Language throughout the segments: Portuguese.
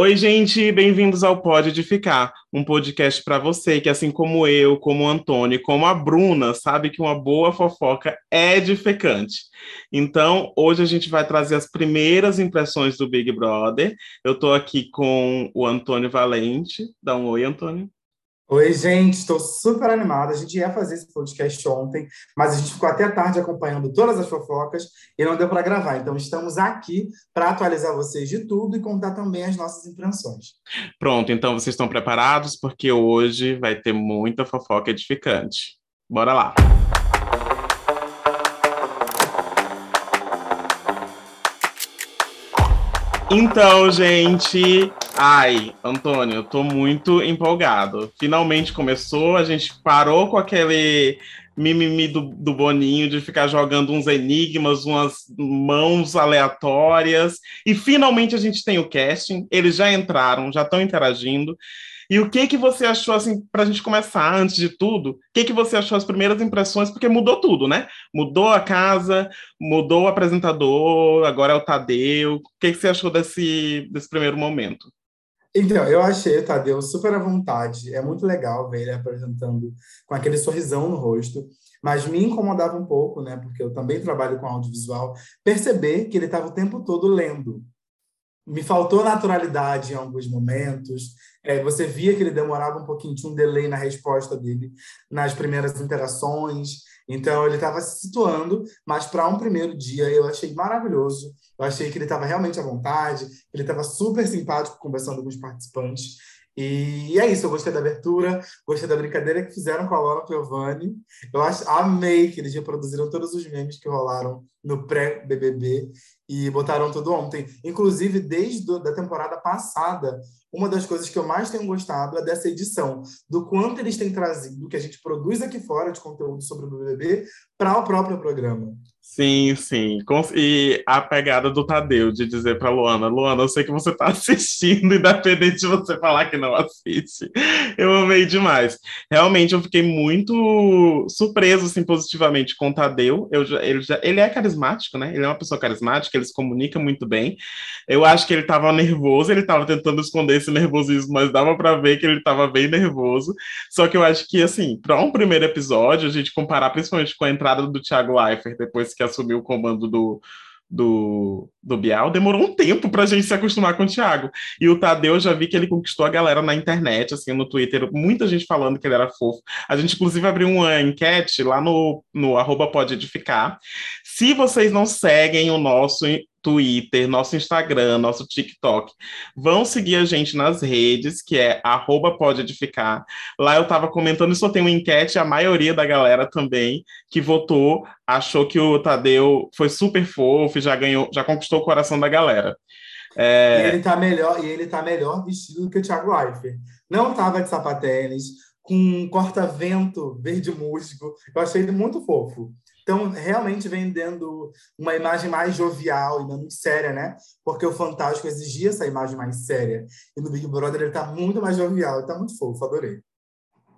Oi, gente, bem-vindos ao Pode Edificar, um podcast para você que, assim como eu, como o Antônio, como a Bruna, sabe que uma boa fofoca é edificante. Então, hoje a gente vai trazer as primeiras impressões do Big Brother. Eu estou aqui com o Antônio Valente. Dá um oi, Antônio. Oi, gente, estou super animada. A gente ia fazer esse podcast ontem, mas a gente ficou até tarde acompanhando todas as fofocas e não deu para gravar. Então, estamos aqui para atualizar vocês de tudo e contar também as nossas impressões. Pronto, então vocês estão preparados? Porque hoje vai ter muita fofoca edificante. Bora lá! Então, gente, ai, Antônio, eu tô muito empolgado. Finalmente começou, a gente parou com aquele mimimi do, do Boninho de ficar jogando uns enigmas, umas mãos aleatórias, e finalmente a gente tem o casting, eles já entraram, já estão interagindo. E o que que você achou, assim, para a gente começar, antes de tudo, o que que você achou as primeiras impressões? Porque mudou tudo, né? Mudou a casa, mudou o apresentador, agora é o Tadeu. O que que você achou desse, desse primeiro momento? Então, eu achei o Tadeu super à vontade. É muito legal ver ele apresentando com aquele sorrisão no rosto. Mas me incomodava um pouco, né? Porque eu também trabalho com audiovisual. Perceber que ele estava o tempo todo lendo. Me faltou naturalidade em alguns momentos. É, você via que ele demorava um pouquinho, tinha um delay na resposta dele nas primeiras interações. Então, ele estava se situando, mas para um primeiro dia eu achei maravilhoso. Eu achei que ele estava realmente à vontade, ele estava super simpático conversando com os participantes. E é isso, eu gostei da abertura, gostei da brincadeira que fizeram com a Lola Piovani. Eu acho, amei que eles reproduziram todos os memes que rolaram no pré-BBB e botaram tudo ontem. Inclusive, desde a temporada passada, uma das coisas que eu mais tenho gostado é dessa edição, do quanto eles têm trazido, do que a gente produz aqui fora de conteúdo sobre o BBB, para o próprio programa. Sim, sim. E a pegada do Tadeu de dizer para Luana: Luana, eu sei que você está assistindo, independente de você falar que não assiste. Eu amei demais. Realmente, eu fiquei muito surpreso, assim, positivamente com o Tadeu. Eu, ele, já, ele é carismático, né? Ele é uma pessoa carismática, ele se comunica muito bem. Eu acho que ele estava nervoso, ele estava tentando esconder esse nervosismo, mas dava para ver que ele estava bem nervoso. Só que eu acho que, assim, para um primeiro episódio, a gente comparar principalmente com a entrada do Thiago Leifert depois que assumiu o comando do, do, do Bial, demorou um tempo para a gente se acostumar com o Thiago. E o Tadeu, eu já vi que ele conquistou a galera na internet, assim, no Twitter, muita gente falando que ele era fofo. A gente, inclusive, abriu uma enquete lá no, no arroba pode edificar. Se vocês não seguem o nosso Twitter, nosso Instagram, nosso TikTok. Vão seguir a gente nas redes, que é arroba pode edificar. Lá eu estava comentando, só tem uma enquete, a maioria da galera também que votou achou que o Tadeu foi super fofo, já ganhou, já conquistou o coração da galera. É... E ele tá melhor, e ele tá melhor vestido do que o Thiago Leifert. Não tava de sapatênis, com um corta-vento verde músico. Eu achei ele muito fofo. Então, realmente vendendo uma imagem mais jovial e menos séria, né? Porque o Fantástico exigia essa imagem mais séria. E no Big Brother ele tá muito mais jovial, tá muito fofo, adorei.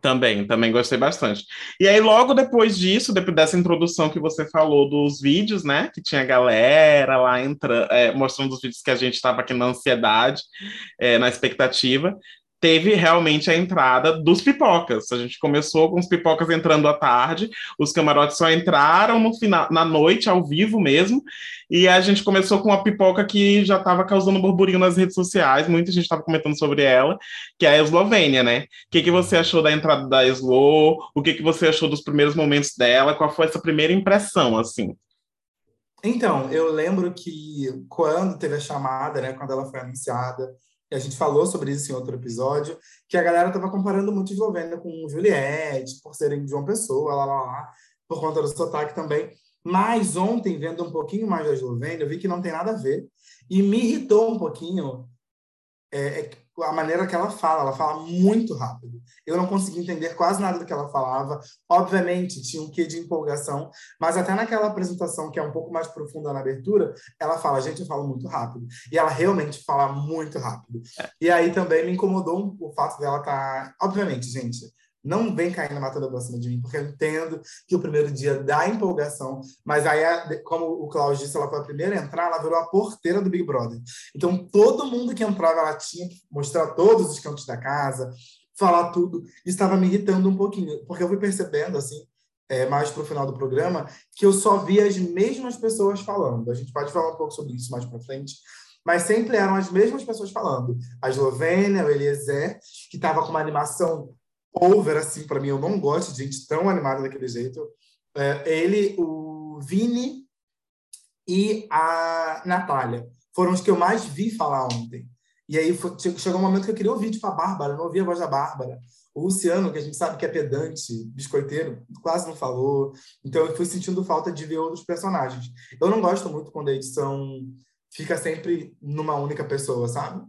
Também, também gostei bastante. E aí, logo depois disso, depois dessa introdução que você falou dos vídeos, né? Que tinha galera lá entrando, é, mostrando os vídeos que a gente estava aqui na ansiedade, é, na expectativa teve realmente a entrada dos pipocas. A gente começou com os pipocas entrando à tarde, os camarotes só entraram no final, na noite, ao vivo mesmo, e a gente começou com uma pipoca que já estava causando burburinho nas redes sociais, muita gente estava comentando sobre ela, que é a Eslovênia, né? O que, que você achou da entrada da Eslo? O que, que você achou dos primeiros momentos dela? Qual foi essa primeira impressão, assim? Então, eu lembro que quando teve a chamada, né, quando ela foi anunciada, a gente falou sobre isso em outro episódio, que a galera estava comparando muito Eslovênia com Juliette, por serem de uma pessoa, lá, lá, lá, por conta do sotaque também. Mas ontem, vendo um pouquinho mais da Eslovênia, eu vi que não tem nada a ver. E me irritou um pouquinho é, é a maneira que ela fala, ela fala muito rápido. Eu não consegui entender quase nada do que ela falava. Obviamente, tinha um quê de empolgação, mas até naquela apresentação que é um pouco mais profunda na abertura, ela fala, gente, eu falo muito rápido. E ela realmente fala muito rápido. E aí também me incomodou o fato dela estar... Tá... Obviamente, gente, não vem caindo matando pra cima de mim, porque eu entendo que o primeiro dia dá empolgação, mas aí, como o Cláudio disse, ela foi a primeira a entrar, ela virou a porteira do Big Brother. Então, todo mundo que entrava, ela tinha que mostrar todos os cantos da casa, falar tudo. Estava me irritando um pouquinho, porque eu fui percebendo, assim, é, mais para o final do programa, que eu só via as mesmas pessoas falando. A gente pode falar um pouco sobre isso mais para frente, mas sempre eram as mesmas pessoas falando. A Eslovênia, o Eliezer, que estava com uma animação over, assim, para mim, eu não gosto de gente tão animada daquele jeito. É, ele, o Vini e a Natália foram os que eu mais vi falar ontem. E aí foi, chegou um momento que eu queria ouvir, tipo, a Bárbara, não ouvia a voz da Bárbara. O Luciano, que a gente sabe que é pedante, biscoiteiro, quase não falou. Então eu fui sentindo falta de ver outros personagens. Eu não gosto muito quando a edição fica sempre numa única pessoa, sabe?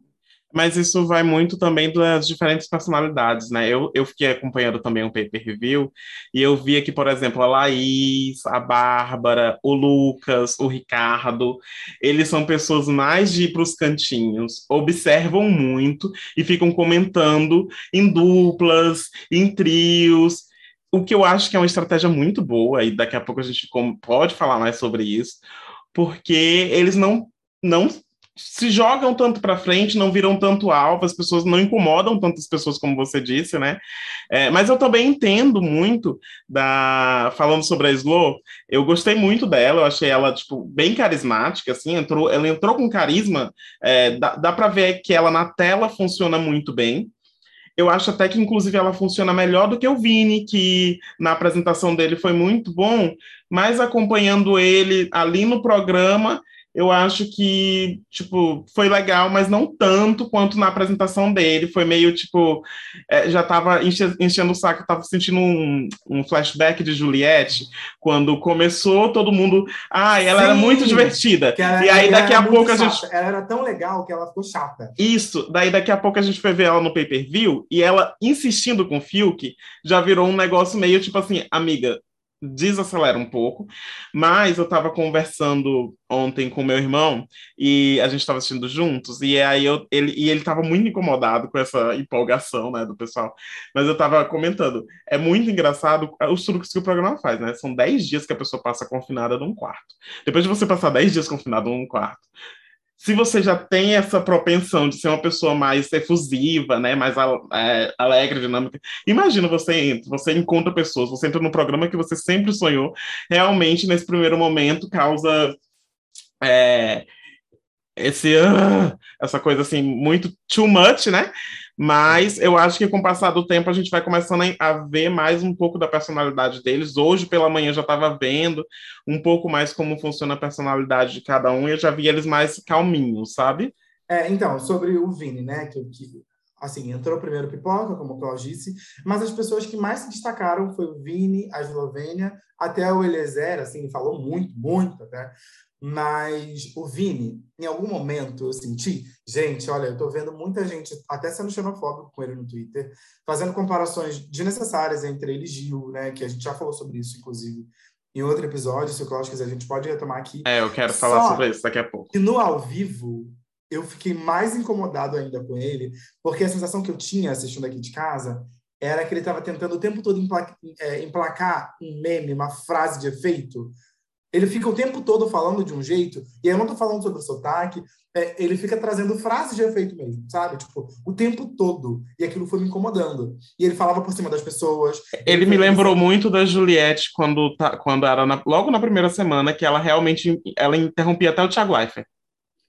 Mas isso vai muito também das diferentes personalidades, né? Eu, eu fiquei acompanhando também um pay-per-view e eu via que, por exemplo, a Laís, a Bárbara, o Lucas, o Ricardo, eles são pessoas mais de ir para os cantinhos, observam muito e ficam comentando em duplas, em trios, o que eu acho que é uma estratégia muito boa, e daqui a pouco a gente pode falar mais sobre isso, porque eles não, não se jogam tanto para frente, não viram tanto alvo, as pessoas não incomodam tantas pessoas como você disse, né? É, mas eu também entendo muito da falando sobre a Slow, eu gostei muito dela, eu achei ela tipo bem carismática, assim, entrou, ela entrou com carisma, é, dá, dá para ver que ela na tela funciona muito bem. Eu acho até que, inclusive, ela funciona melhor do que o Vini, que na apresentação dele foi muito bom, mas acompanhando ele ali no programa, eu acho que, tipo, foi legal, mas não tanto quanto na apresentação dele. Foi meio, tipo, é, já tava enche, enchendo o saco, tava sentindo um, um, flashback de Juliette, quando começou, todo mundo. Ah, ela Sim, era muito divertida. Ela, e aí, daqui a pouco, a gente. Ela era tão legal que ela ficou chata. Isso, daí daqui a pouco a gente foi ver ela no pay per view e ela insistindo com o Fiuk já virou um negócio meio tipo assim, amiga, desacelera um pouco, mas eu estava conversando ontem com meu irmão e a gente estava assistindo juntos e aí eu, ele e ele estava muito incomodado com essa empolgação, né, do pessoal. Mas eu estava comentando, é muito engraçado os truques que o programa faz, né? São 10 dias que a pessoa passa confinada num quarto. Depois de você passar 10 dias confinado num quarto, se você já tem essa propensão de ser uma pessoa mais efusiva, né, mais é, alegre, dinâmica, imagina você entra, você encontra pessoas, você entra no programa que você sempre sonhou, realmente nesse primeiro momento causa é, esse uh, essa coisa assim muito too much, né? Mas eu acho que com o passar do tempo a gente vai começando a ver mais um pouco da personalidade deles. Hoje pela manhã eu já estava vendo um pouco mais como funciona a personalidade de cada um e eu já vi eles mais calminhos, sabe? É, então, sobre o Vini, né? Que, que assim, entrou primeiro pipoca, como o Klaus disse, mas as pessoas que mais se destacaram foi o Vini, a Eslovênia, até o Eliezer, assim, falou muito, muito até. Mas o Vini, em algum momento eu senti, gente, olha, eu tô vendo muita gente até sendo xenofóbico com ele no Twitter, fazendo comparações desnecessárias entre ele e Gil, né? Que a gente já falou sobre isso, inclusive, em outro episódio. Se o Klaus quiser, a gente pode retomar aqui. É, eu quero falar Só sobre isso daqui a pouco. E no ao vivo, eu fiquei mais incomodado ainda com ele, porque a sensação que eu tinha assistindo aqui de casa era que ele estava tentando o tempo todo é, emplacar um meme, uma frase de efeito ele fica o tempo todo falando de um jeito, e eu não estou falando sobre o sotaque, é, ele fica trazendo frases de efeito mesmo, sabe? Tipo, o tempo todo. E aquilo foi me incomodando. E ele falava por cima das pessoas. Ele, me lembrou muito da Juliette quando, tá, quando era na, logo na primeira semana, que ela realmente ela interrompia até o Thiago Leifert.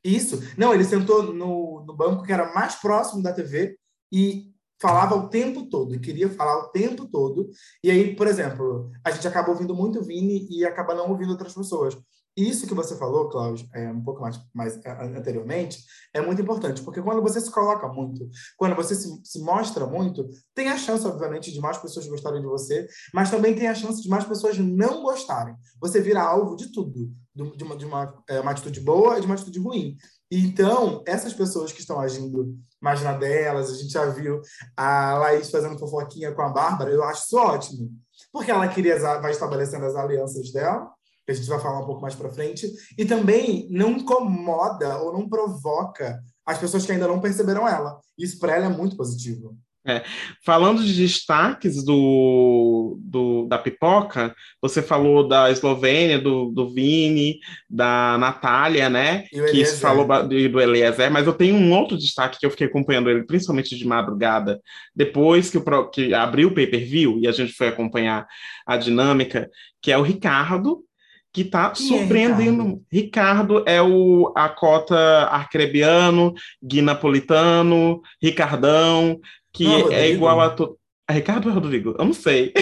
Isso. Não, ele sentou no, no banco que era mais próximo da TV e falava o tempo todo, e queria falar o tempo todo. E aí, por exemplo, a gente acaba ouvindo muito o Vini e acaba não ouvindo outras pessoas. Isso que você falou, Cláudio, é, um pouco mais, mais é, anteriormente, é muito importante, porque quando você se coloca muito, quando você se, se, mostra muito, tem a chance, obviamente, de mais pessoas gostarem de você, mas também tem a chance de mais pessoas não gostarem. Você vira alvo de tudo, de uma, de uma, é, uma atitude boa e de uma atitude ruim. Então, essas pessoas que estão agindo mais na delas. A gente já viu a Laís fazendo fofoquinha com a Bárbara. Eu acho isso ótimo. Porque ela queria, vai estabelecendo as alianças dela, que a gente vai falar um pouco mais para frente. E também não incomoda ou não provoca as pessoas que ainda não perceberam ela. Isso para ela é muito positivo. É. Falando de destaques do, do, da pipoca, você falou da Eslovênia, do, do Vini, da Natália, né? Que falou do, do Eliezer, mas eu tenho um outro destaque que eu fiquei acompanhando ele, principalmente de madrugada, depois que, o, que abriu o pay-per-view e a gente foi acompanhar a dinâmica, que é o Ricardo, que está surpreendendo. É Ricardo? Ricardo? é o a cota arcrebiano, Gui Napolitano, Ricardão, que não, é igual a. To... A Ricardo ou Rodrigo? Eu não sei.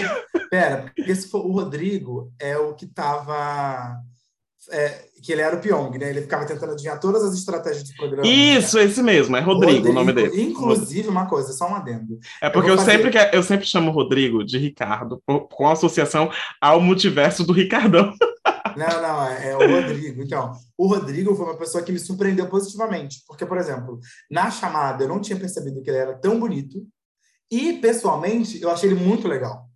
Pera, porque se for o Rodrigo é o que tava. É, que ele era o Pyong, né? Ele ficava tentando adivinhar todas as estratégias do programa. Isso, né? esse mesmo, é Rodrigo, Rodrigo, o nome dele. Inclusive, uma coisa, só um adendo. É porque eu, eu fazer... sempre, eu sempre chamo Rodrigo de Ricardo, com associação ao multiverso do Ricardão. Não, não, é, é, o Rodrigo. Então, o Rodrigo foi uma pessoa que me surpreendeu positivamente. Porque, por exemplo, na chamada eu não tinha percebido que ele era tão bonito. E, pessoalmente, eu achei ele muito legal.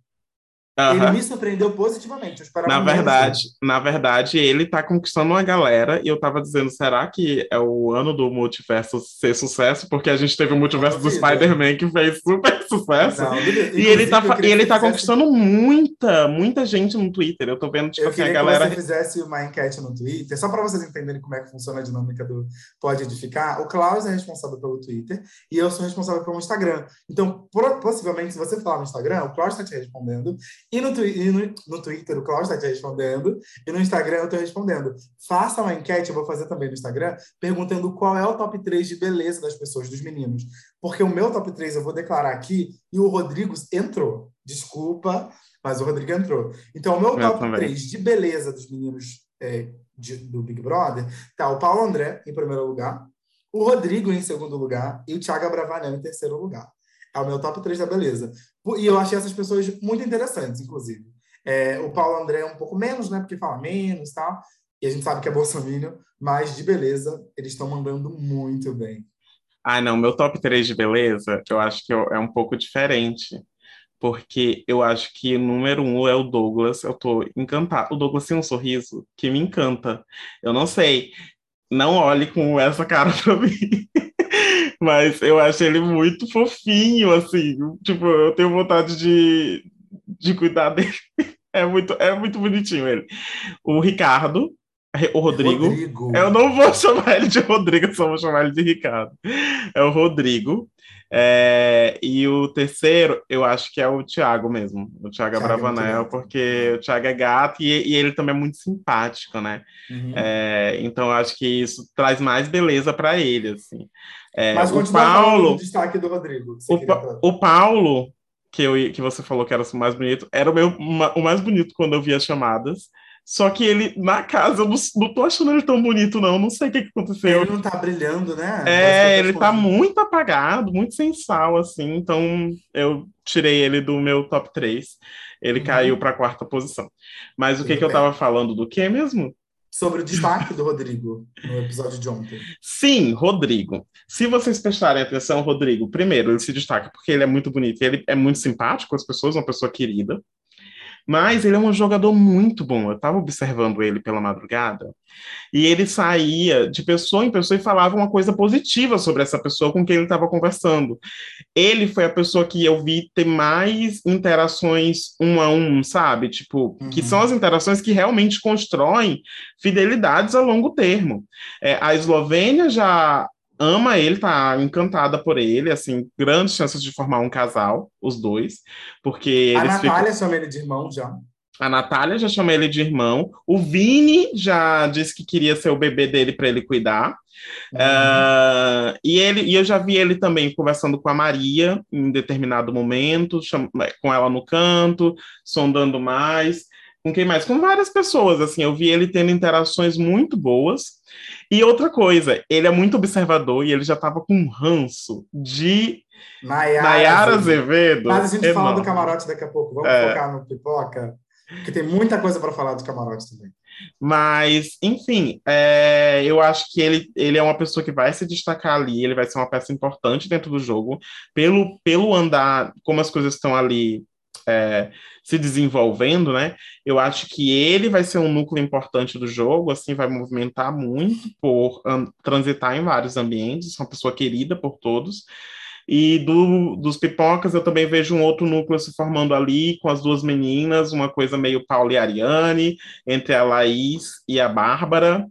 Uhum. Ele me surpreendeu positivamente. na verdade, na verdade, ele tá conquistando uma galera e eu tava dizendo, será que é o ano do multiverso ser sucesso? Porque a gente teve o multiverso do Spider-Man que fez super sucesso. Não, e ele tá, e ele tá conquistando muita, muita gente no Twitter. Eu tô vendo, tipo eu assim, a galera. Que você fizesse uma enquete no Twitter, só para vocês entenderem como é que funciona a dinâmica do Pode Edificar. O Klaus é responsável pelo Twitter e eu sou responsável pelo Instagram. Então, possivelmente, se você falar no Instagram, o Klaus está te respondendo e no, e no, no Twitter o Cláudio está te respondendo, e no Instagram eu estou respondendo. Faça uma enquete, eu vou fazer também no Instagram, perguntando qual é o top 3 de beleza das pessoas, dos meninos. Porque o meu top 3 eu vou declarar aqui, e o Rodrigo entrou. Desculpa, mas o Rodrigo entrou. Então, o meu top 3 de beleza dos meninos é, de, do Big Brother tá o Paulo André em primeiro lugar, o Rodrigo em segundo lugar e o Thiago Bravanel em terceiro lugar. É o meu top 3 da beleza. E eu achei essas pessoas muito interessantes, inclusive. É, o Paulo André é um pouco menos, né? Porque fala menos e tal. E a gente sabe que é Bolsonaro, mas de beleza, eles estão mandando muito bem. Ah, não, meu top 3 de beleza, eu acho que é um pouco diferente. Porque eu acho que número um é o Douglas. Eu tô encantado. O Douglas tem um sorriso que me encanta. Eu não sei. Não olhe com essa cara pra mim. Mas eu acho ele muito fofinho, assim. Tipo, eu tenho vontade de, de cuidar dele. É muito, é muito bonitinho ele. O Ricardo, o Rodrigo. Rodrigo. Eu não vou chamar ele de Rodrigo, só vou chamar ele de Ricardo. É o Rodrigo. É, e o terceiro, eu acho que é o Thiago mesmo, o Thiago, Thiago Bravanel, é porque o Thiago é gato e, e, ele também é muito simpático, né? Uhum. É, então, eu acho que isso traz mais beleza para ele, assim. É, Mas o Paulo, o destaque do Rodrigo. O, o, Paulo, que, eu, que você falou que era o mais bonito, era o, meu, o mais bonito quando eu via chamadas. Só que ele, na casa, eu não, não tô achando ele tão bonito, não. Não sei o que, que aconteceu. Ele não tá brilhando, né? É, ele tá muito apagado, muito sem sal, assim. Então, eu tirei ele do meu top 3. Ele uhum. caiu pra quarta posição. Mas o que, que eu tava falando do que mesmo? sobre o destaque do Rodrigo no episódio de ontem. Sim, Rodrigo. Se vocês prestarem atenção, Rodrigo, primeiro, ele se destaca porque ele é muito bonito, ele é muito simpático com as pessoas, uma pessoa querida. Mas ele é um jogador muito bom. Eu estava observando ele pela madrugada e ele saía de pessoa em pessoa e falava uma coisa positiva sobre essa pessoa com quem ele estava conversando. Ele foi a pessoa que eu vi ter mais interações um a um, sabe? Tipo, uhum. que são as interações que realmente constroem fidelidades a longo termo. É, a Eslovênia já ama ele, tá encantada por ele, assim, grandes chances de formar um casal, os dois, porque A Natália ficam... chama ele de irmão já. A Natália já chama ele de irmão. O Vini já disse que queria ser o bebê dele para ele cuidar. Uhum. Uh, e, ele, e eu já vi ele também conversando com a Maria em determinado momento, cham... com ela no canto, sondando mais. Com quem mais? Com várias pessoas, assim. Eu vi ele tendo interações muito boas. E outra coisa, ele é muito observador e ele já estava com um ranço de Nayara, Azevedo. Mas a gente fala do camarote daqui a pouco. Vamos é. focar no pipoca, porque tem muita coisa para falar do camarote também. Mas, enfim, é, eu acho que ele, ele é uma pessoa que vai se destacar ali, ele vai ser uma peça importante dentro do jogo, pelo, pelo andar, como as coisas estão ali é, se desenvolvendo, né? Eu acho que ele vai ser um núcleo importante do jogo, assim, vai movimentar muito por um, transitar em vários ambientes, uma pessoa querida por todos. E do, dos pipocas eu também vejo um outro núcleo se formando ali com as duas meninas, uma coisa meio Paula e Ariane, entre a Laís e a Bárbara.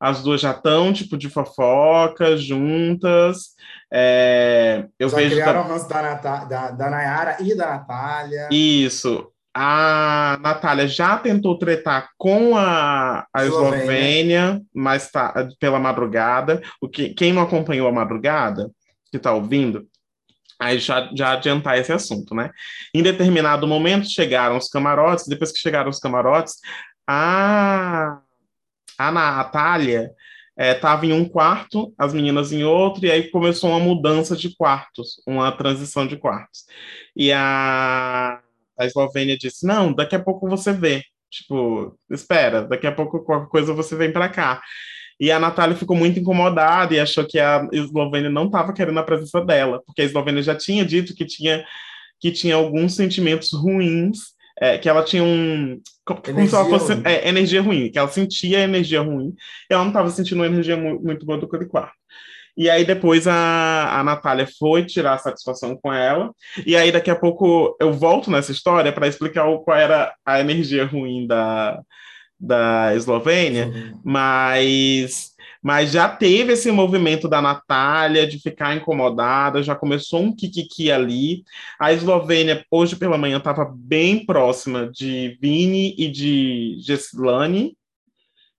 As duas já estão, tipo, de fofoca, juntas. É, eu já vejo. criaram o ranço da, da, da Nayara e da Natália. Isso. A Natália já tentou tretar com a, a Eslovênia, Eslovênia mas tá pela madrugada. O que, quem não acompanhou a madrugada, que está ouvindo, aí já, já adiantar esse assunto, né? Em determinado momento chegaram os camarotes, depois que chegaram os camarotes, a, a Natália estava é, em um quarto, as meninas em outro, e aí começou uma mudança de quartos, uma transição de quartos. E a, a Eslovênia disse: Não, daqui a pouco você vê. Tipo, espera, daqui a pouco qualquer coisa você vem para cá. E a Natália ficou muito incomodada e achou que a Eslovênia não estava querendo a presença dela, porque a Eslovênia já tinha dito que tinha, que tinha alguns sentimentos ruins, é, que ela tinha um. Como, como se ela fosse. É, energia ruim, que ela sentia energia ruim, e ela não estava sentindo uma energia muito boa do aquele quarto. E aí depois a, a Natália foi tirar satisfação com ela. E aí daqui a pouco eu volto nessa história para explicar o, qual era a energia ruim da, da Eslovênia, uhum. mas mas já teve esse movimento da Natália de ficar incomodada, já começou um kikiki ali. A Eslovênia, hoje pela manhã, estava bem próxima de Vini e de Gessilane,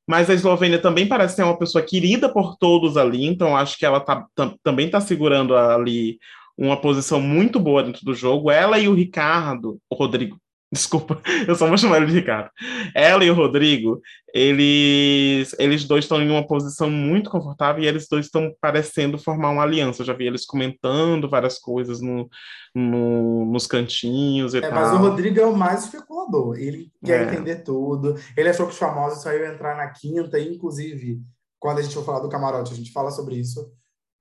mas a Eslovênia também parece ser uma pessoa querida por todos ali, então acho que ela tá, também está segurando ali uma posição muito boa dentro do jogo. Ela e o Ricardo, o Rodrigo, Desculpa, eu só vou chamar ele de Ricardo. Ela e o Rodrigo, eles, eles dois estão em uma posição muito confortável e eles dois estão parecendo formar uma aliança. Eu já vi eles comentando várias coisas no, no nos cantinhos e é, tal. Mas o Rodrigo é o mais especulador. Ele quer é. entender tudo. Ele achou que os famosos só iam entrar na quinta, inclusive, quando a gente for falar do camarote, a gente fala sobre isso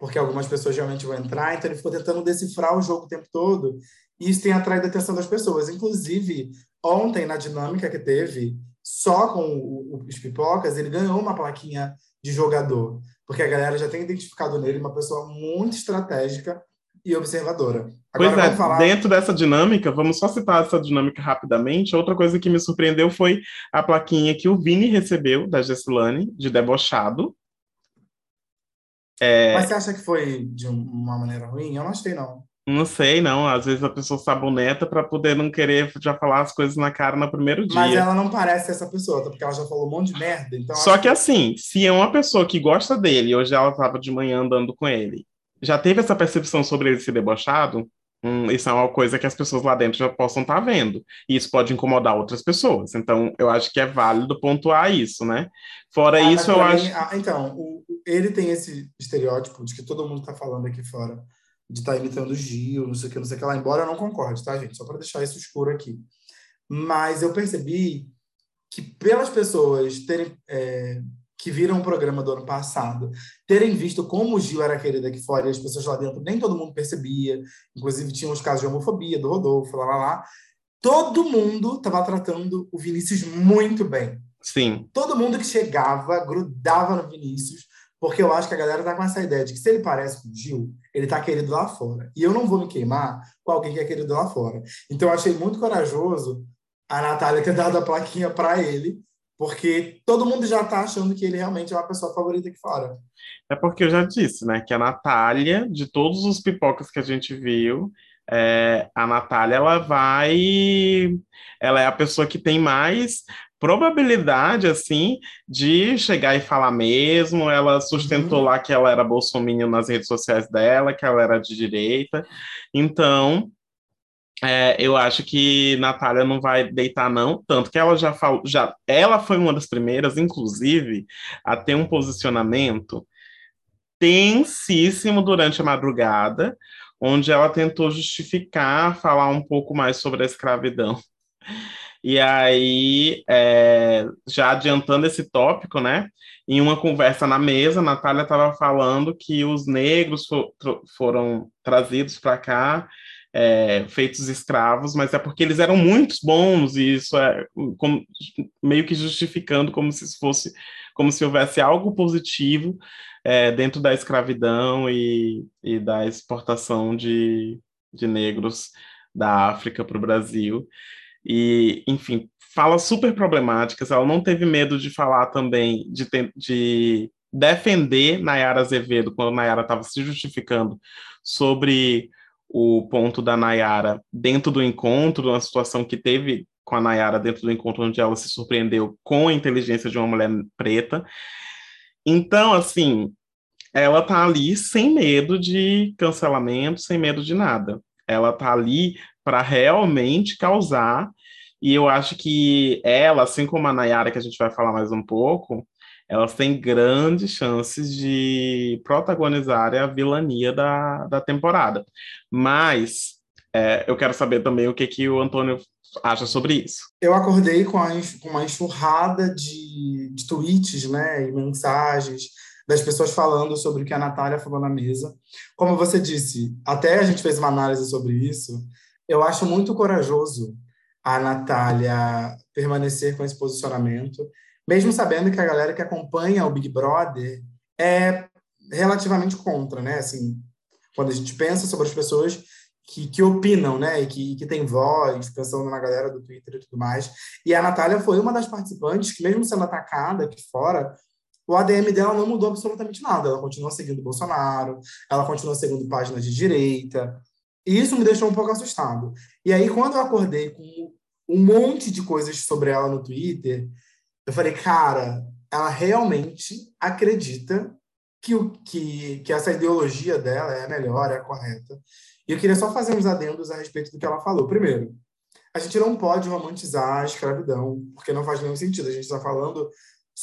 porque algumas pessoas realmente vão entrar, então ele ficou tentando decifrar o jogo o tempo todo, e isso tem atraído a atenção das pessoas. Inclusive, ontem, na dinâmica que teve, só com os pipocas, ele ganhou uma plaquinha de jogador, porque a galera já tem identificado nele uma pessoa muito estratégica e observadora. Agora, pois é, falar... dentro dessa dinâmica, vamos só citar essa dinâmica rapidamente. Outra coisa que me surpreendeu foi a plaquinha que o Vini recebeu da Gessilane, de debochado, é... Mas você acha que foi de uma maneira ruim? Eu não achei, não. Não sei, não. Às vezes a pessoa saboneta para poder não querer já falar as coisas na cara no primeiro dia. Mas ela não parece essa pessoa, porque ela já falou um monte de merda. Então Só que, que assim, se é uma pessoa que gosta dele, hoje ela estava de manhã andando com ele, já teve essa percepção sobre ele ser debochado, Hum, isso é uma coisa que as pessoas lá dentro já possam estar tá vendo. E isso pode incomodar outras pessoas. Então, eu acho que é válido pontuar isso, né? Fora ah, isso, eu acho. Ah, então, o, ele tem esse estereótipo de que todo mundo está falando aqui fora, de estar tá imitando o Gil, não sei o que, não sei o que lá, embora eu não concorde, tá, gente? Só para deixar isso escuro aqui. Mas eu percebi que pelas pessoas terem. É, que viram o programa do ano passado, terem visto como o Gil era querido aqui fora e as pessoas lá dentro, nem todo mundo percebia, inclusive tinha os casos de homofobia do Rodolfo, lá, lá, lá. Todo mundo estava tratando o Vinícius muito bem. Sim. Todo mundo que chegava, grudava no Vinícius, porque eu acho que a galera tá com essa ideia de que se ele parece com o Gil, ele tá querido lá fora. E eu não vou me queimar com alguém que é querido lá fora. Então eu achei muito corajoso a Natália ter dado a plaquinha para ele, porque todo mundo já está achando que ele realmente é uma pessoa favorita aqui fora. É porque eu já disse, né, que a Natália, de todos os pipocas que a gente viu, é, a Natália, ela vai... Ela é a pessoa que tem mais probabilidade, assim, de chegar e falar mesmo. Ela sustentou uhum. lá que ela era bolsominion nas redes sociais dela, que ela era de direita. Então, é, eu acho que Natália não vai deitar, não. Tanto que ela já falou, já, ela foi uma das primeiras, inclusive, a ter um posicionamento tensíssimo durante a madrugada, onde ela tentou justificar, falar um pouco mais sobre a escravidão. E aí, é, já adiantando esse tópico, né? Em uma conversa na mesa, Natália estava falando que os negros for, foram trazidos para cá é, feitos escravos, mas é porque eles eram muito bons e isso é como, meio que justificando como se fosse como se houvesse algo positivo é, dentro da escravidão e, e da exportação de, de negros da África para o Brasil. E, enfim, falas super problemáticas. Ela não teve medo de falar também, de, de defender Nayara Azevedo, quando Nayara estava se justificando sobre o ponto da Nayara dentro do encontro, uma situação que teve com a Nayara dentro do encontro, onde ela se surpreendeu com a inteligência de uma mulher preta. Então, assim, ela tá ali sem medo de cancelamento, sem medo de nada. Ela tá ali para realmente causar, e eu acho que ela, assim como a Nayara, que a gente vai falar mais um pouco, elas têm grandes chances de protagonizar a vilania da, da temporada. Mas é, eu quero saber também o que, que o Antônio acha sobre isso. Eu acordei com, a, com uma enxurrada de, de tweets né, e mensagens das pessoas falando sobre o que a Natália falou na mesa. Como você disse, até a gente fez uma análise sobre isso, eu acho muito corajoso a Natália permanecer com esse posicionamento, mesmo sabendo que a galera que acompanha o Big Brother é relativamente contra, né? Assim, quando a gente pensa sobre as pessoas que, que opinam, né, e que, que tem voz, pensando na galera do Twitter e tudo mais. E a Natália foi uma das participantes que, mesmo sendo atacada aqui fora, o ADM dela não mudou absolutamente nada. Ela continua seguindo Bolsonaro, ela continua seguindo páginas de direita. E isso me deixou um pouco assustado. E aí, quando eu acordei com um monte de coisas sobre ela no Twitter, eu falei, cara, ela realmente acredita que, o, que, que essa ideologia dela é a melhor, é a correta. E eu queria só fazer uns adendos a respeito do que ela falou. Primeiro, a gente não pode romantizar a escravidão, porque não faz nenhum sentido. A gente está falando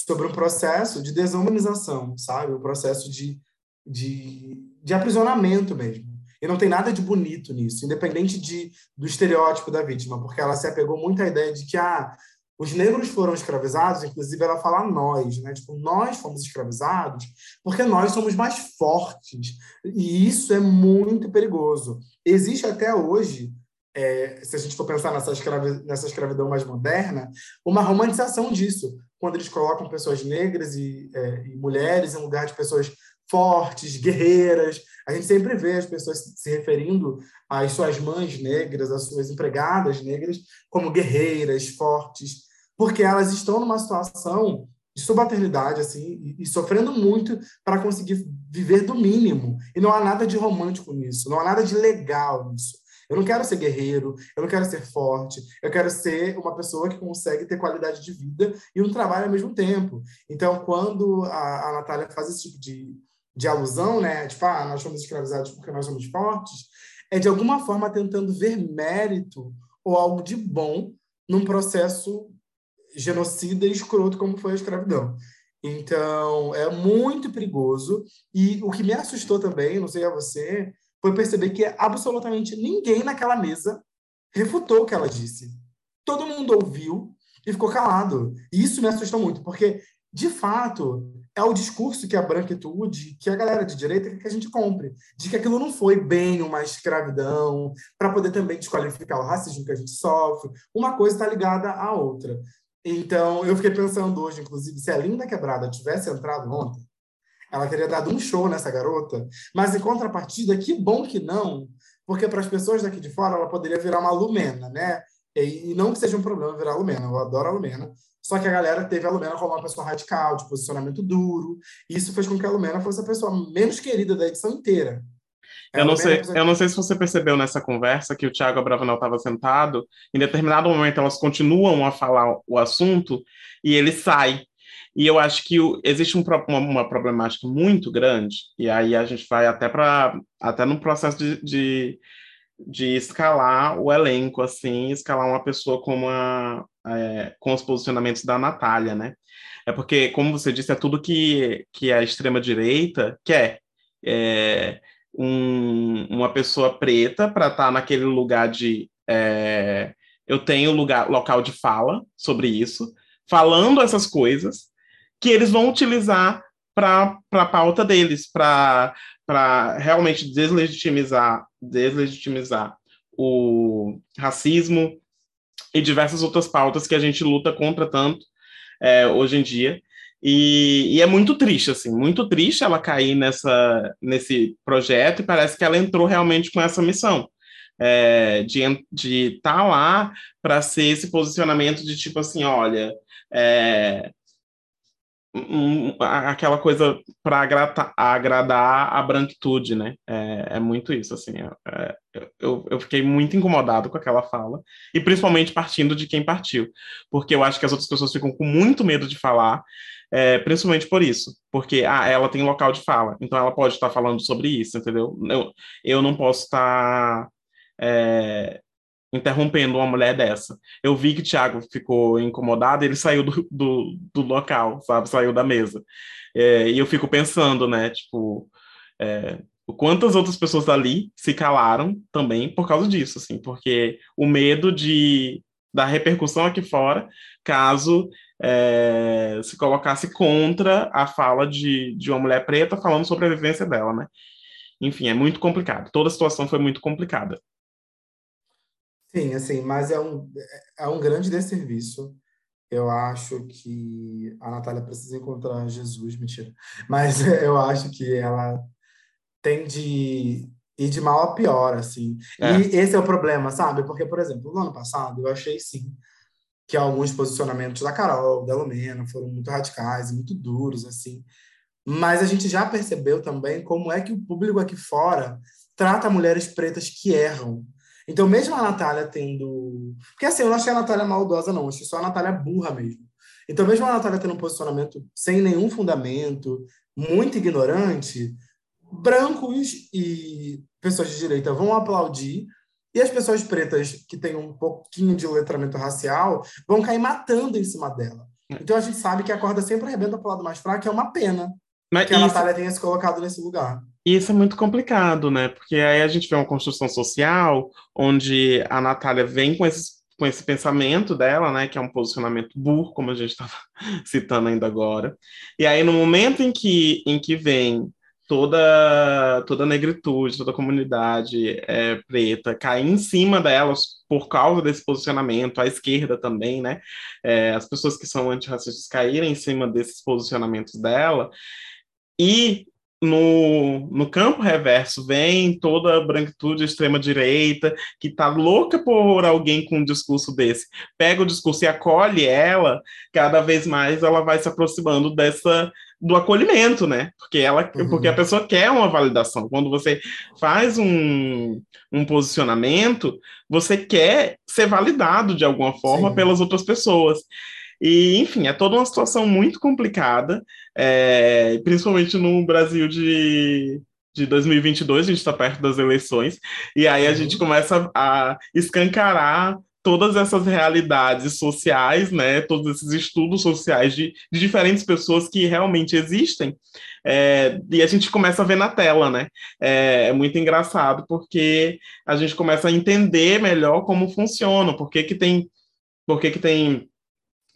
sobre um processo de desumanização, sabe? Um processo de, de, de aprisionamento mesmo. E não tem nada de bonito nisso, independente de, do estereótipo da vítima, porque ela se apegou muito à ideia de que ah, os negros foram escravizados, inclusive ela fala nós, né? Tipo, nós fomos escravizados porque nós somos mais fortes. E isso é muito perigoso. Existe até hoje, é, se a gente for pensar nessa, escravi nessa escravidão mais moderna, uma romantização disso, quando eles colocam pessoas negras e, é, e mulheres em lugar de pessoas fortes, guerreiras. A gente sempre vê as pessoas se referindo às suas mães negras, às suas empregadas negras, como guerreiras, fortes porque elas estão numa situação de subalternidade assim e, e sofrendo muito para conseguir viver do mínimo. E não há nada de romântico nisso, não há nada de legal nisso. Eu não quero ser guerreiro, eu não quero ser forte, eu quero ser uma pessoa que consegue ter qualidade de vida e um trabalho ao mesmo tempo. Então, quando a, a Natália faz esse tipo de, de alusão, né, tipo, ah, nós somos escravizados porque nós somos fortes, é de alguma forma tentando ver mérito ou algo de bom num processo genocida e escroto como foi a escravidão. Então, é muito perigoso. E o que me assustou também, não sei a você, foi perceber que absolutamente ninguém naquela mesa refutou o que ela disse. Todo mundo ouviu e ficou calado. E isso me assustou muito, porque, de fato, é o discurso que a branquitude, que a galera de direita quer que a gente compre, de que aquilo não foi bem uma escravidão, para poder também desqualificar o racismo que a gente sofre. Uma coisa está ligada à outra. Então, eu fiquei pensando hoje, inclusive, se a Linda Quebrada tivesse entrado ontem, ela teria dado um show nessa garota. Mas, em contrapartida, que bom que não, porque para as pessoas daqui de fora, ela poderia virar uma Lumena, né? E, não que seja um problema virar a Lumena, eu adoro a Lumena. Só que a galera teve a Lumena como uma pessoa radical, de posicionamento duro. E isso fez com que a Lumena fosse a pessoa menos querida da edição inteira. Eu não, sei, eu não sei se você percebeu nessa conversa que o Thiago Abravanel estava sentado, em determinado momento elas continuam a falar o assunto e ele sai. E eu acho que o, existe um, uma, uma, problemática muito grande, e aí a gente vai até para até no processo de, de, de, escalar o elenco, assim, escalar uma pessoa como é, com os posicionamentos da Natália, né? É porque, como você disse, é tudo que, que a extrema-direita quer. É, um, uma pessoa preta para estar tá naquele lugar de é, eu tenho lugar local de fala sobre isso, falando essas coisas que eles vão utilizar para a pauta deles, para realmente deslegitimizar, deslegitimizar o racismo e diversas outras pautas que a gente luta contra tanto é, hoje em dia. E, e, é muito triste, assim, muito triste ela cair nessa, nesse projeto e parece que ela entrou realmente com essa missão. É, de estar tá lá para ser esse posicionamento de tipo assim, olha, é, aquela coisa para agradar, agradar a branquitude, né? É, é muito isso, assim. É, é, eu, eu fiquei muito incomodado com aquela fala, e principalmente partindo de quem partiu, porque eu acho que as outras pessoas ficam com muito medo de falar, é, principalmente por isso, porque ah, ela tem local de fala, então ela pode estar falando sobre isso, entendeu? Eu, eu não posso estar. É, interrompendo uma mulher dessa. Eu vi que o Thiago ficou incomodado, ele saiu do, do, do local, sabe? Saiu da mesa. É, e eu fico pensando, né? Tipo, é, quantas outras pessoas ali se calaram também por causa disso, assim, porque o medo de da repercussão aqui fora, caso é, se colocasse contra a fala de, de uma mulher preta falando sobre a vivência dela, né? Enfim, é muito complicado. Toda a situação foi muito complicada. Sim, assim, mas é um, é um grande desserviço. Eu acho que a Natália precisa encontrar Jesus, mentira. Mas eu acho que ela tem de ir de mal a pior, assim. É. E esse é o problema, sabe? Porque, por exemplo, no ano passado, eu achei, sim, que alguns posicionamentos da Carol, da Lumena, foram muito radicais, muito duros, assim. Mas a gente já percebeu também como é que o público aqui fora trata mulheres pretas que erram. Então, mesmo a Natália tendo. Porque assim, eu não achei a Natália maldosa, não, achei só a Natália burra mesmo. Então, mesmo a Natália tendo um posicionamento sem nenhum fundamento, muito ignorante, brancos e pessoas de direita vão aplaudir, e as pessoas pretas que têm um pouquinho de letramento racial vão cair matando em cima dela. Então a gente sabe que a corda sempre arrebenta para o lado mais fraco, é uma pena Mas que a Natália tenha se colocado nesse lugar. E isso é muito complicado, né? Porque aí a gente vê uma construção social onde a Natália vem com esse, com esse pensamento dela, né? Que é um posicionamento burro, como a gente estava citando ainda agora. E aí, no momento em que, em que vem toda, toda a negritude, toda a comunidade é, preta cair em cima delas por causa desse posicionamento, a esquerda também, né? É, as pessoas que são antirracistas caírem em cima desses posicionamentos dela. E no, no campo reverso vem toda a branquitude extrema-direita que tá louca por alguém com um discurso desse. Pega o discurso e acolhe ela, cada vez mais ela vai se aproximando dessa do acolhimento, né? Porque ela, uhum. porque a pessoa quer uma validação. Quando você faz um, um posicionamento, você quer ser validado de alguma forma Sim. pelas outras pessoas. E, enfim, é toda uma situação muito complicada, é, principalmente no Brasil de, de 2022, a gente está perto das eleições, e aí a gente uhum. começa a escancarar todas essas realidades sociais, né, todos esses estudos sociais de, de diferentes pessoas que realmente existem, é, e a gente começa a ver na tela, né? É, é, muito engraçado porque a gente começa a entender melhor como funciona, por que, que tem, por que, que tem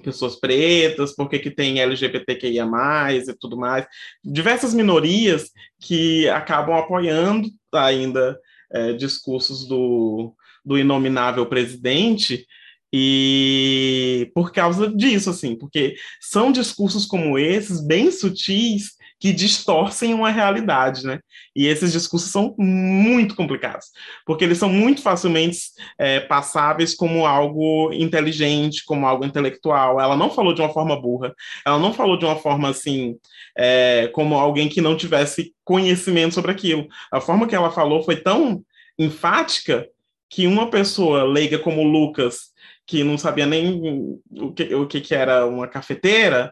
pessoas pretas, por que, que tem LGBTQIA+, e tudo mais. Diversas minorias que acabam apoiando ainda é, discursos do, do inominável presidente, e por causa disso, assim, porque são discursos como esses, bem sutis, que distorcem uma realidade, né? E esses discursos são muito complicados, porque eles são muito facilmente é, passáveis como algo inteligente, como algo intelectual. Ela não falou de uma forma burra, ela não falou de uma forma assim, é, como alguém que não tivesse conhecimento sobre aquilo. A forma que ela falou foi tão enfática que uma pessoa leiga como Lucas, que não sabia nem o que, o que, que era uma cafeteira,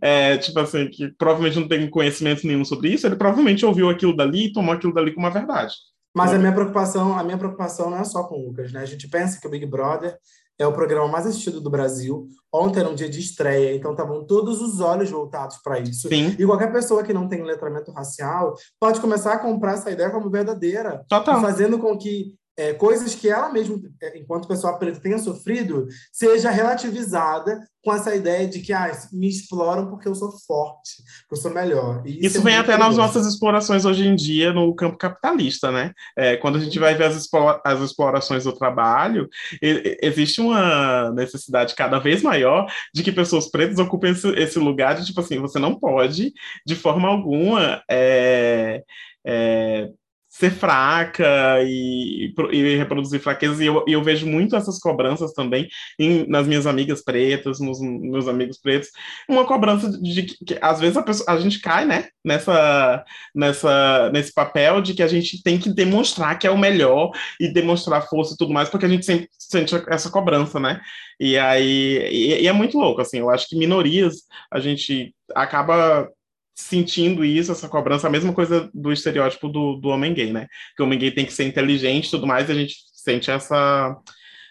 é, tipo assim, que provavelmente não tem conhecimento nenhum sobre isso, ele provavelmente ouviu aquilo dali e tomou aquilo dali como uma verdade. Mas a minha preocupação, a minha preocupação não é só com o Lucas, né? A gente pensa que o Big Brother é o programa mais assistido do Brasil. Ontem era um dia de estreia, então estavam todos os olhos voltados para isso. Sim. E qualquer pessoa que não tem letramento racial pode começar a comprar essa ideia como verdadeira, Total. fazendo com que é, coisas que ela mesma, é, enquanto pessoa preta, tenha sofrido, seja relativizada com essa ideia de que ah, me exploram porque eu sou forte, porque eu sou melhor. E isso, isso é vem até nas nossas explorações hoje em dia no campo capitalista, né? É, quando a gente vai ver as, explora as explorações do trabalho, existe uma necessidade cada vez maior de que pessoas pretas ocupem esse, esse lugar de tipo assim, você não pode, de forma alguma, é, é, ser fraca e, e reproduzir fraquezas. E eu, eu, vejo muito essas cobranças também em, nas minhas amigas pretas, nos meus amigos pretos. Uma cobrança de que, que às vezes a, pessoa, a gente cai, né? Nessa, nessa, nesse papel de que a gente tem que demonstrar que é o melhor e demonstrar força e tudo mais, porque a gente sempre sente essa cobrança, né? E aí e, e é muito louco, assim. Eu acho que minorias a gente acaba sentindo isso, essa cobrança, a mesma coisa do estereótipo do, do homem gay, né? Que o homem gay tem que ser inteligente e tudo mais, e a gente sente essa,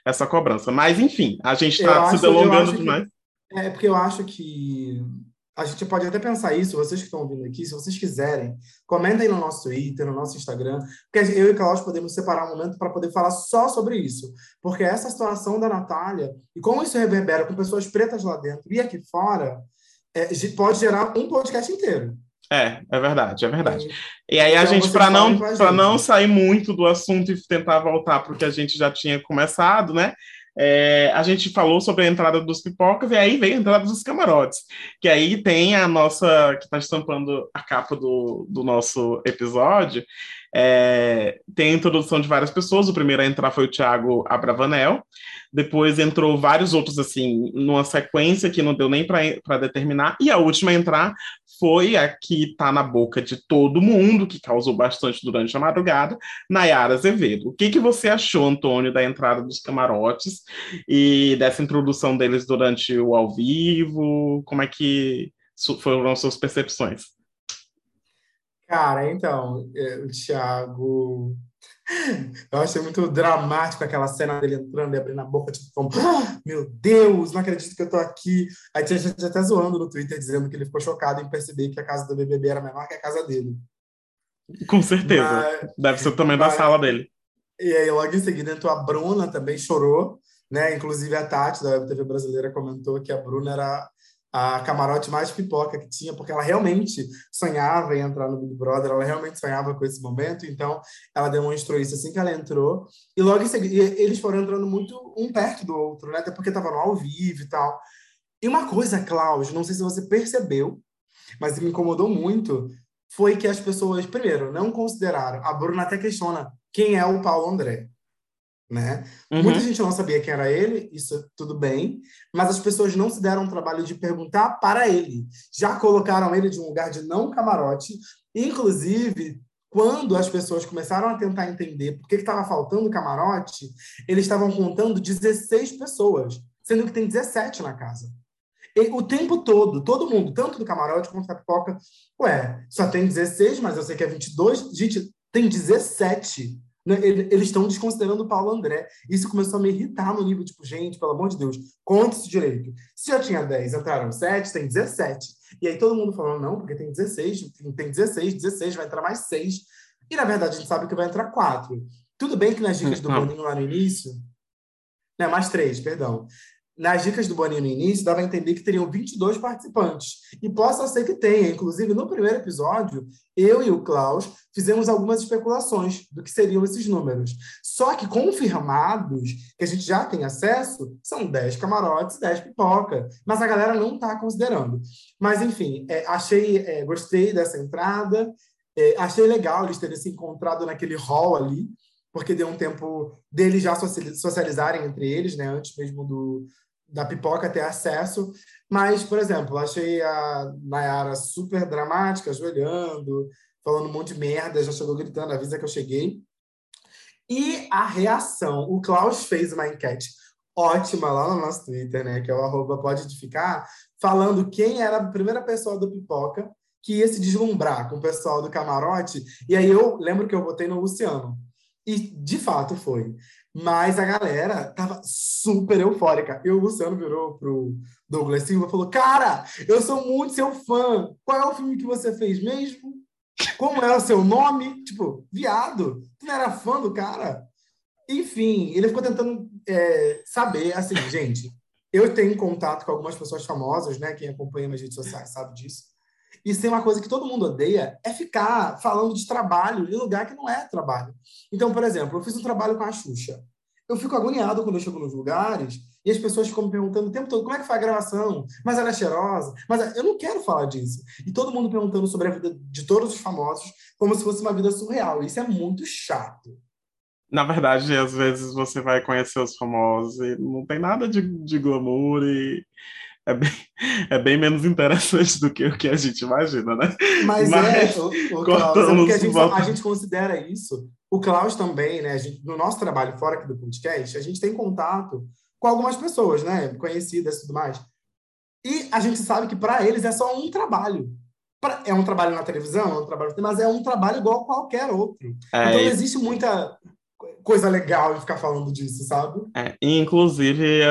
essa cobrança. Mas, enfim, a gente está se delongando demais. Que, é porque eu acho que a gente pode até pensar isso, vocês que estão ouvindo aqui, se vocês quiserem, comentem no nosso Twitter, no nosso Instagram, porque eu e o Cláudio podemos separar um momento para poder falar só sobre isso. Porque essa situação da Natália, e como isso reverbera com pessoas pretas lá dentro e aqui fora, é, pode gerar um podcast inteiro. É, é verdade, é verdade. E, e aí a então, gente, para não, não sair muito do assunto e tentar voltar para o que a gente já tinha começado, né? É, a gente falou sobre a entrada dos pipocas e aí veio a entrada dos camarotes. Que aí tem a nossa, que está estampando a capa do, do nosso episódio, é, tem a introdução de várias pessoas. O primeiro a entrar foi o Thiago Abravanel. Depois entrou vários outros, assim, numa sequência que não deu nem para determinar. E a última a entrar foi a que está na boca de todo mundo, que causou bastante durante a madrugada, Nayara Azevedo. O que, que você achou, Antônio, da entrada dos camarotes e dessa introdução deles durante o ao vivo? Como é que foram as suas percepções? Cara, então, é, o Thiago. Eu achei muito dramático aquela cena dele entrando e abrindo a boca, tipo, como, ah, meu Deus, não acredito que eu tô aqui. Aí tinha gente até zoando no Twitter, dizendo que ele ficou chocado em perceber que a casa do BBB era menor que a casa dele. Com certeza. Mas, Deve ser o tamanho mas, da sala dele. E aí, logo em seguida, entrou a Bruna, também chorou, né? Inclusive, a Tati, da Web TV Brasileira, comentou que a Bruna era a camarote mais pipoca que tinha, porque ela realmente sonhava em entrar no Big Brother, ela realmente sonhava com esse momento, então ela demonstrou isso assim que ela entrou, e logo em seguida, eles foram entrando muito um perto do outro, né? Até porque estavam ao vivo e tal. E uma coisa, Klaus, não sei se você percebeu, mas me incomodou muito, foi que as pessoas, primeiro, não consideraram, a Bruna até questiona quem é o Paulo André né? Uhum. Muita gente não sabia quem era ele, isso tudo bem, mas as pessoas não se deram o trabalho de perguntar para ele. Já colocaram ele de um lugar de não camarote, inclusive quando as pessoas começaram a tentar entender por que estava faltando camarote, eles estavam contando 16 pessoas, sendo que tem 17 na casa. E, o tempo todo, todo mundo, tanto do camarote quanto da pipoca, ué, só tem 16, mas eu sei que é 22. Gente, tem 17. Né, eles estão desconsiderando o Paulo André. Isso começou a me irritar no nível, tipo, gente, pelo amor de Deus, conta isso direito. Se já tinha 10, entraram 7, tem 17. E aí todo mundo falando, não, porque tem 16, tem 16, 16, vai entrar mais 6. E na verdade a gente sabe que vai entrar 4. Tudo bem que nas dicas do Boninho lá no início. Né, mais 3, perdão nas dicas do Boninho no início, dava a entender que teriam 22 participantes. E possa ser que tenha. Inclusive, no primeiro episódio, eu e o Klaus fizemos algumas especulações do que seriam esses números. Só que confirmados, que a gente já tem acesso, são 10 camarotes, 10 pipoca. Mas a galera não está considerando. Mas, enfim, é, achei, é, gostei dessa entrada. É, achei legal eles terem se encontrado naquele hall ali, porque deu um tempo deles já socializarem entre eles, né, antes mesmo do, da pipoca ter acesso. Mas, por exemplo, achei a Nayara super dramática, ajoelhando, falando um monte de merda, já chegou gritando, avisa que eu cheguei. E a reação, o Klaus fez uma enquete ótima lá no nosso Twitter, né, que é o arroba pode edificar, falando quem era a primeira pessoa do Pipoca que ia se deslumbrar com o pessoal do camarote. E aí eu lembro que eu votei no Luciano. E de fato foi. Mas a galera tava super eufórica. E o Luciano virou pro Douglas Silva e falou: Cara, eu sou muito seu fã. Qual é o filme que você fez mesmo? Como é o seu nome? Tipo, viado, tu não era fã do cara? Enfim, ele ficou tentando é, saber, assim, gente, eu tenho contato com algumas pessoas famosas, né? Quem acompanha nas redes sociais sabe disso. E tem uma coisa que todo mundo odeia é ficar falando de trabalho em lugar que não é trabalho. Então, por exemplo, eu fiz um trabalho com a Xuxa. Eu fico agoniado quando eu chego nos lugares e as pessoas ficam me perguntando o tempo todo como é que foi a gravação, mas ela é cheirosa, mas eu não quero falar disso. E todo mundo perguntando sobre a vida de todos os famosos como se fosse uma vida surreal. Isso é muito chato. Na verdade, às vezes você vai conhecer os famosos e não tem nada de, de glamour e é bem, é bem menos interessante do que o que a gente imagina, né? Mas, Mas é, o, o Klaus, é porque a gente, a gente considera isso. O Klaus também, né? Gente, no nosso trabalho fora aqui do podcast, a gente tem contato com algumas pessoas, né? Conhecidas e tudo mais. E a gente sabe que para eles é só um trabalho. Pra, é um trabalho na televisão, é um trabalho, mas é um trabalho igual qualquer outro. É, então não existe muita coisa legal em ficar falando disso, sabe? É, inclusive,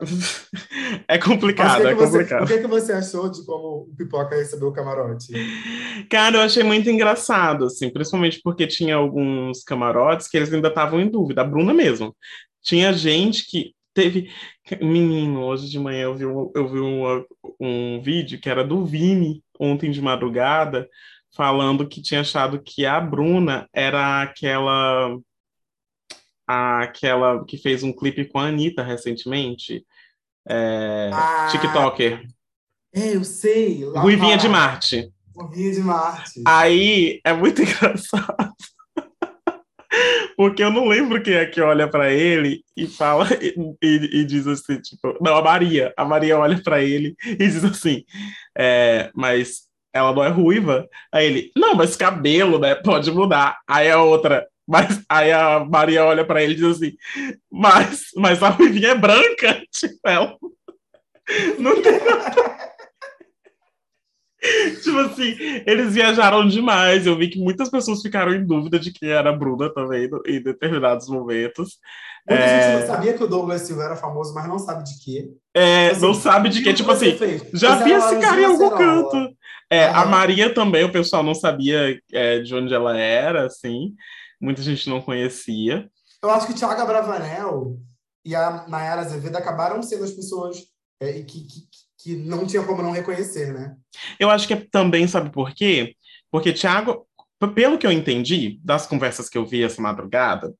é, enfim, é, é complicado, é complicado. o que, que você achou de como o Pipoca recebeu o camarote? Cara, eu achei muito engraçado, assim, principalmente porque tinha alguns camarotes que eles ainda estavam em dúvida, a Bruna mesmo. Tinha gente que teve. Menino, hoje de manhã eu vi, um, eu vi um, um vídeo que era do Vini, ontem de madrugada, falando que tinha achado que a Bruna era aquela aquela que fez um clipe com a Anitta recentemente, é, ah, TikToker. É, eu sei. Ruivinha de Marte. Ruivinha de Marte. Aí é muito engraçado. Porque eu não lembro quem é que olha para ele e fala e, e, e, diz assim, tipo, não, a Maria. A Maria olha para ele e diz assim, é, mas ela não é ruiva. Aí ele, não, mas cabelo, né? Pode mudar. Aí a outra, mas aí a Maria olha para ele e diz assim: Mas, mas a ruivinha é branca. Tipo, ela. Não tem. tipo assim, eles viajaram demais. Eu vi que muitas pessoas ficaram em dúvida de quem era a Bruna também em determinados momentos. Muita é... gente não sabia que o Douglas Silva era famoso, mas não sabe de quê. É, tipo assim, não sabe de quê. Tipo assim, já vi esse cara em algum canto. É, A Maria também, o pessoal não sabia é, de onde ela era, assim muita gente não conhecia. Eu acho que Thiago Bravanel e a Nayara Azevedo acabaram sendo as pessoas é, que, que, que não tinha como não reconhecer, né? Eu acho que é também, sabe por quê? Porque Thiago, pelo que eu entendi das conversas que eu vi essa madrugada,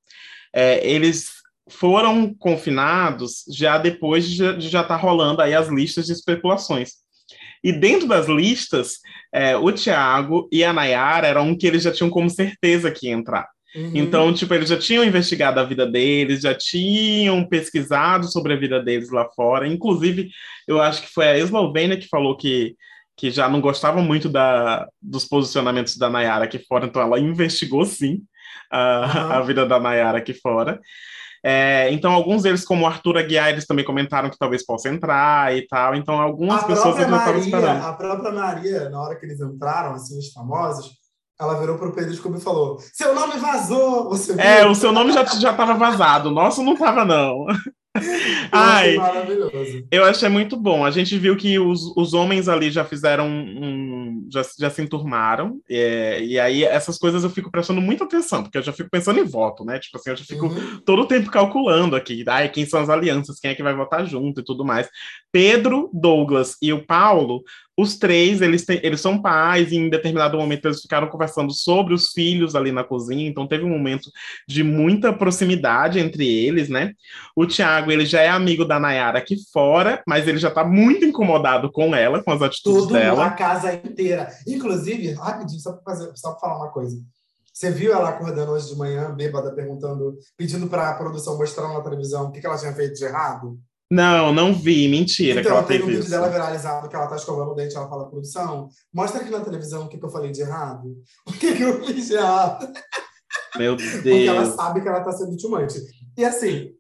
é, eles foram confinados já depois de, já estar tá rolando aí as listas de especulações. E dentro das listas, é, o Thiago e a Nayara eram um que eles já tinham como certeza que ia entrar. Uhum. Então, tipo, eles já tinham investigado a vida deles, já tinham pesquisado sobre a vida deles lá fora. Inclusive, eu acho que foi a Eslovênia que falou que, que já não gostava muito da, dos posicionamentos da Nayara aqui fora, então ela investigou sim a, uhum. a vida da Nayara aqui fora. É, então, alguns deles, como Arthur Aguiar, eles também comentaram que talvez possa entrar e tal. Então, algumas a pessoas ainda estavam esperando. A própria Maria, na hora que eles entraram, assim, os famosos, ela virou pro Pedro Scooby e falou: Seu nome vazou! Você é, o seu nome já, já tava vazado, o nosso não tava, não. Ai, maravilhoso. Eu achei muito bom. A gente viu que os, os homens ali já fizeram um. já, já se enturmaram. É, e aí, essas coisas eu fico prestando muita atenção, porque eu já fico pensando em voto, né? Tipo assim, eu já fico uhum. todo o tempo calculando aqui. Ai, quem são as alianças, quem é que vai votar junto e tudo mais. Pedro, Douglas e o Paulo os três, eles, têm, eles são pais, e em determinado momento eles ficaram conversando sobre os filhos ali na cozinha, então teve um momento de muita proximidade entre eles, né? O Thiago, ele já é amigo da Nayara aqui fora, mas ele já tá muito incomodado com ela, com as atitudes Tudo dela. a casa inteira. Inclusive, rapidinho, só para só pra falar uma coisa. Você viu ela acordando hoje de manhã, bêbada, perguntando, pedindo para a produção mostrar na televisão o que, que ela tinha feito de errado? Não, não vi, mentira. Então, que ela tem um vídeo dela viralizado que ela tá escovando o dente, ela fala, produção, mostra aqui na televisão o que, que eu falei de errado. O que, que eu fiz de errado? Meu Deus. Porque ela sabe que ela tá sendo tumante. E assim,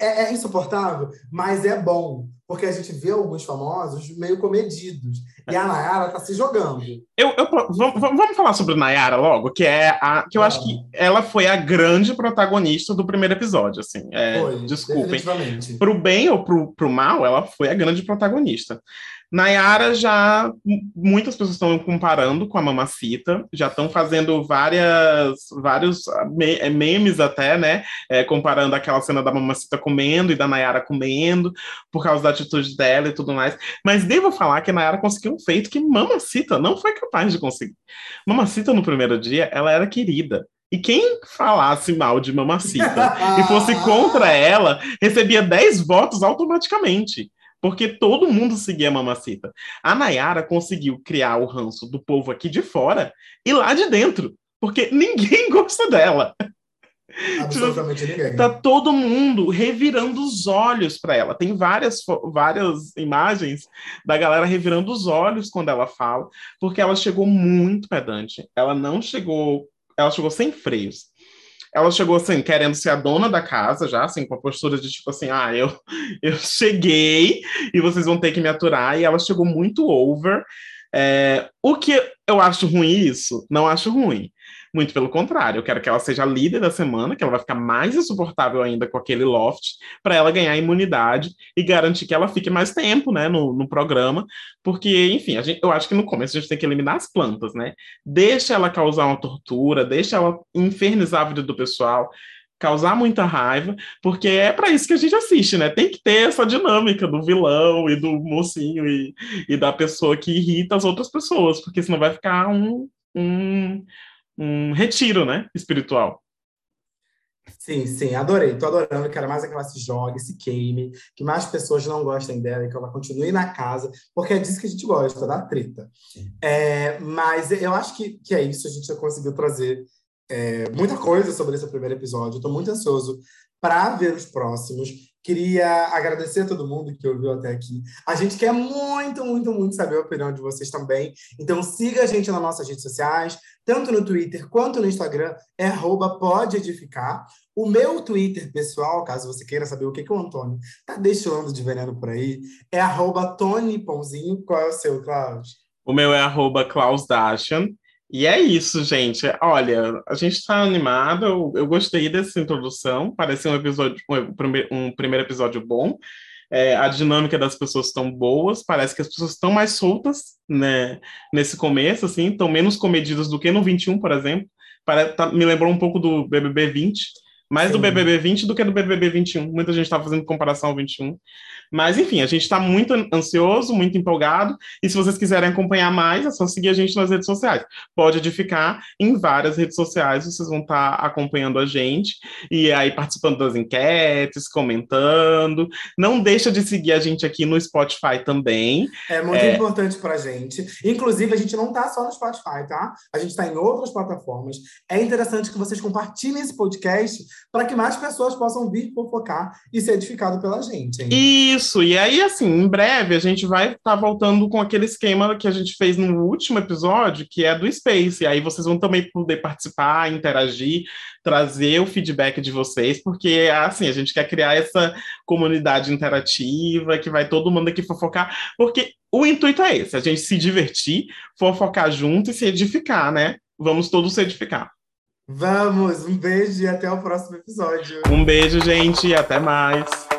é, é insuportável, mas é bom, porque a gente vê alguns famosos meio comedidos. E a Nayara tá se jogando. Eu, eu, vamos, vamos falar sobre Nayara logo, que é a. Que eu acho que ela foi a grande protagonista do primeiro episódio, assim. É, foi, desculpem. Pro bem ou pro, pro mal, ela foi a grande protagonista. Nayara já muitas pessoas estão comparando com a Mamacita, já estão fazendo várias vários é, memes até, né, é, comparando aquela cena da Mamacita comendo e da Nayara comendo por causa da atitude dela e tudo mais. Mas devo falar que a Nayara conseguiu um feito que Mamacita não foi capaz de conseguir. Mamacita no primeiro dia, ela era querida. E quem falasse mal de Mamacita e fosse contra ela, recebia 10 votos automaticamente porque todo mundo seguia a Mamacita. A Nayara conseguiu criar o ranço do povo aqui de fora e lá de dentro, porque ninguém gosta dela. Absolutamente ninguém. Tá todo mundo revirando os olhos para ela. Tem várias, várias imagens da galera revirando os olhos quando ela fala, porque ela chegou muito pedante. Ela não chegou, ela chegou sem freios ela chegou assim, querendo ser a dona da casa, já, assim, com a postura de tipo assim, ah, eu, eu cheguei e vocês vão ter que me aturar, e ela chegou muito over. É, o que eu acho ruim isso? Não acho ruim. Muito pelo contrário, eu quero que ela seja a líder da semana, que ela vai ficar mais insuportável ainda com aquele loft, para ela ganhar imunidade e garantir que ela fique mais tempo né, no, no programa, porque, enfim, gente, eu acho que no começo a gente tem que eliminar as plantas, né? Deixa ela causar uma tortura, deixa ela infernizar a vida do pessoal, causar muita raiva, porque é para isso que a gente assiste, né? Tem que ter essa dinâmica do vilão e do mocinho e, e da pessoa que irrita as outras pessoas, porque senão vai ficar um, um, um retiro, né, espiritual. Sim, sim, adorei. Tô adorando. Quero mais é que ela se jogue, se queime, que mais pessoas não gostem dela e que ela continue na casa, porque é disso que a gente gosta, da treta. É, mas eu acho que, que é isso. A gente já conseguiu trazer é, muita coisa sobre esse primeiro episódio. Estou muito ansioso para ver os próximos. Queria agradecer a todo mundo que ouviu até aqui. A gente quer muito, muito, muito saber a opinião de vocês também. Então siga a gente nas nossas redes sociais, tanto no Twitter quanto no Instagram, é arroba pode edificar. O meu Twitter pessoal, caso você queira saber o que, que o Antônio tá deixando de veneno por aí, é arroba Tony Pãozinho. Qual é o seu, Klaus? O meu é arroba Klaus Dashan. E é isso, gente. Olha, a gente está animado. Eu, eu, gostei dessa introdução. Parece um episódio, um, um primeiro episódio bom. É, a dinâmica das pessoas estão boas. Parece que as pessoas estão mais soltas, né? Nesse começo, assim, estão menos comedidas do que no 21, por exemplo. Parece, tá, me lembrou um pouco do BBB 20 mais Sim. do BBB 20 do que do BBB 21. Muita gente está fazendo comparação ao 21. Mas, enfim, a gente está muito ansioso, muito empolgado. E se vocês quiserem acompanhar mais, é só seguir a gente nas redes sociais. Pode edificar em várias redes sociais, vocês vão estar tá acompanhando a gente e aí participando das enquetes, comentando. Não deixa de seguir a gente aqui no Spotify também. É muito é... importante para a gente. Inclusive, a gente não está só no Spotify, tá? A gente está em outras plataformas. É interessante que vocês compartilhem esse podcast para que mais pessoas possam vir fofocar e ser edificado pela gente. Hein? Isso, e aí, assim, em breve a gente vai estar tá voltando com aquele esquema que a gente fez no último episódio, que é do Space. E aí vocês vão também poder participar, interagir, trazer o feedback de vocês, porque, assim, a gente quer criar essa comunidade interativa, que vai todo mundo aqui fofocar, porque o intuito é esse, a gente se divertir, fofocar junto e se edificar, né? Vamos todos se edificar. Vamos, um beijo e até o próximo episódio. Um beijo, gente, e até mais.